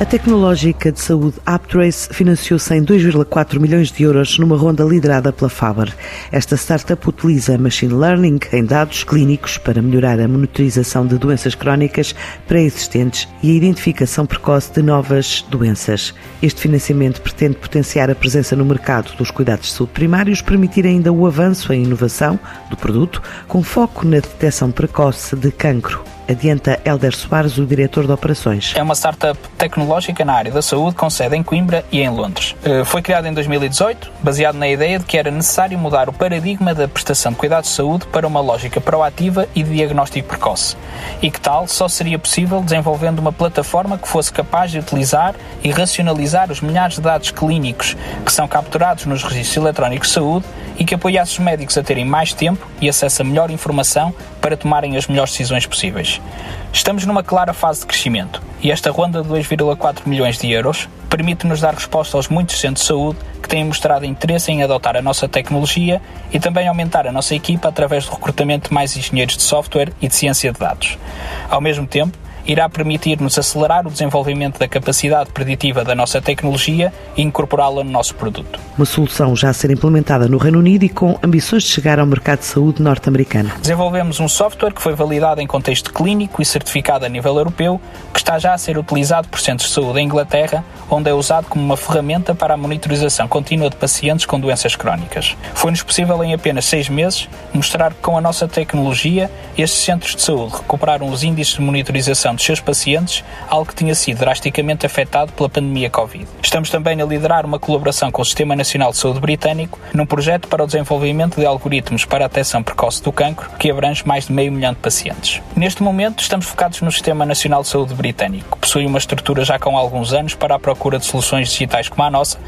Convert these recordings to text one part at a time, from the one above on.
A tecnológica de saúde Aptrace financiou-se em 2,4 milhões de euros numa ronda liderada pela Faber. Esta startup utiliza machine learning em dados clínicos para melhorar a monitorização de doenças crónicas pré-existentes e a identificação precoce de novas doenças. Este financiamento pretende potenciar a presença no mercado dos cuidados de saúde primários, permitir ainda o avanço em inovação do produto, com foco na detecção precoce de cancro adianta Helder Soares, o diretor de operações. É uma startup tecnológica na área da saúde com sede em Coimbra e em Londres. Eh, foi criada em 2018, baseado na ideia de que era necessário mudar o paradigma da prestação de cuidados de saúde para uma lógica proativa e de diagnóstico precoce. E que tal só seria possível desenvolvendo uma plataforma que fosse capaz de utilizar e racionalizar os milhares de dados clínicos que são capturados nos registros eletrónicos de saúde e que apoiasse os médicos a terem mais tempo e acesso a melhor informação para tomarem as melhores decisões possíveis. Estamos numa clara fase de crescimento e esta ronda de 2,4 milhões de euros permite-nos dar resposta aos muitos centros de saúde que têm mostrado interesse em adotar a nossa tecnologia e também aumentar a nossa equipa através do recrutamento de mais engenheiros de software e de ciência de dados. Ao mesmo tempo, irá permitir-nos acelerar o desenvolvimento da capacidade preditiva da nossa tecnologia e incorporá-la no nosso produto. Uma solução já a ser implementada no Reino Unido e com ambições de chegar ao mercado de saúde norte-americano. Desenvolvemos um software que foi validado em contexto clínico e certificado a nível europeu, que está já a ser utilizado por centros de saúde em Inglaterra, onde é usado como uma ferramenta para a monitorização contínua de pacientes com doenças crónicas. Foi-nos possível, em apenas seis meses, mostrar que com a nossa tecnologia, estes centros de saúde recuperaram os índices de monitorização dos seus pacientes, algo que tinha sido drasticamente afetado pela pandemia Covid. Estamos também a liderar uma colaboração com o Sistema Nacional de Saúde Britânico num projeto para o desenvolvimento de algoritmos para a detecção precoce do cancro, que abrange mais de meio milhão de pacientes. Neste momento, estamos focados no Sistema Nacional de Saúde Britânico, que possui uma estrutura já com alguns anos para a procura de soluções digitais como a nossa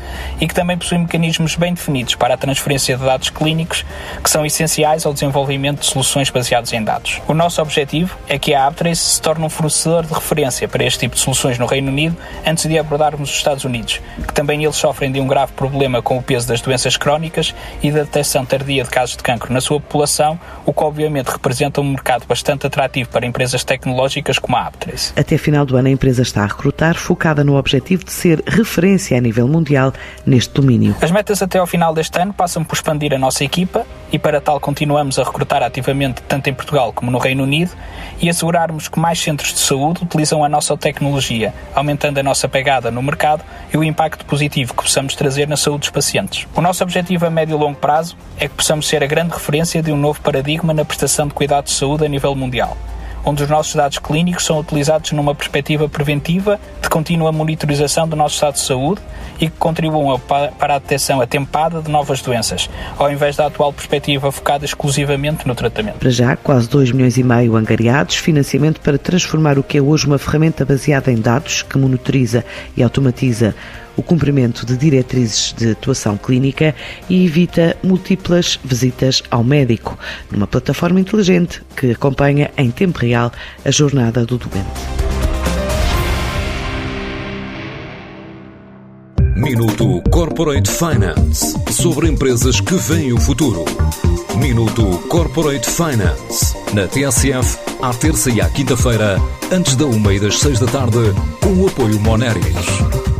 e que também possui mecanismos bem definidos para a transferência de dados clínicos que são essenciais ao desenvolvimento de soluções baseadas em dados. O nosso objetivo é que a Aptrace se torne um fornecedor fornecedor de referência para este tipo de soluções no Reino Unido antes de abordarmos os Estados Unidos, que também eles sofrem de um grave problema com o peso das doenças crónicas e da detecção tardia de casos de cancro na sua população, o que obviamente representa um mercado bastante atrativo para empresas tecnológicas como a Aptres. Até final do ano a empresa está a recrutar, focada no objetivo de ser referência a nível mundial neste domínio. As metas até ao final deste ano passam por expandir a nossa equipa e para tal continuamos a recrutar ativamente tanto em Portugal como no Reino Unido e assegurarmos que mais centros de saúde utilizam a nossa tecnologia, aumentando a nossa pegada no mercado e o impacto positivo que possamos trazer na saúde dos pacientes. O nosso objetivo a médio e longo prazo é que possamos ser a grande referência de um novo paradigma na prestação de cuidados de saúde a nível mundial onde os nossos dados clínicos são utilizados numa perspectiva preventiva de contínua monitorização do nosso estado de saúde e que contribuam para a detecção atempada de novas doenças, ao invés da atual perspectiva focada exclusivamente no tratamento. Para já, quase 2 milhões e meio angariados, financiamento para transformar o que é hoje uma ferramenta baseada em dados que monitoriza e automatiza o cumprimento de diretrizes de atuação clínica e evita múltiplas visitas ao médico, numa plataforma inteligente que acompanha em tempo real a jornada do doente. Minuto Corporate Finance sobre empresas que veem o futuro. Minuto Corporate Finance na TSF, à terça e à quinta-feira, antes da uma e das seis da tarde, com o apoio Moneris.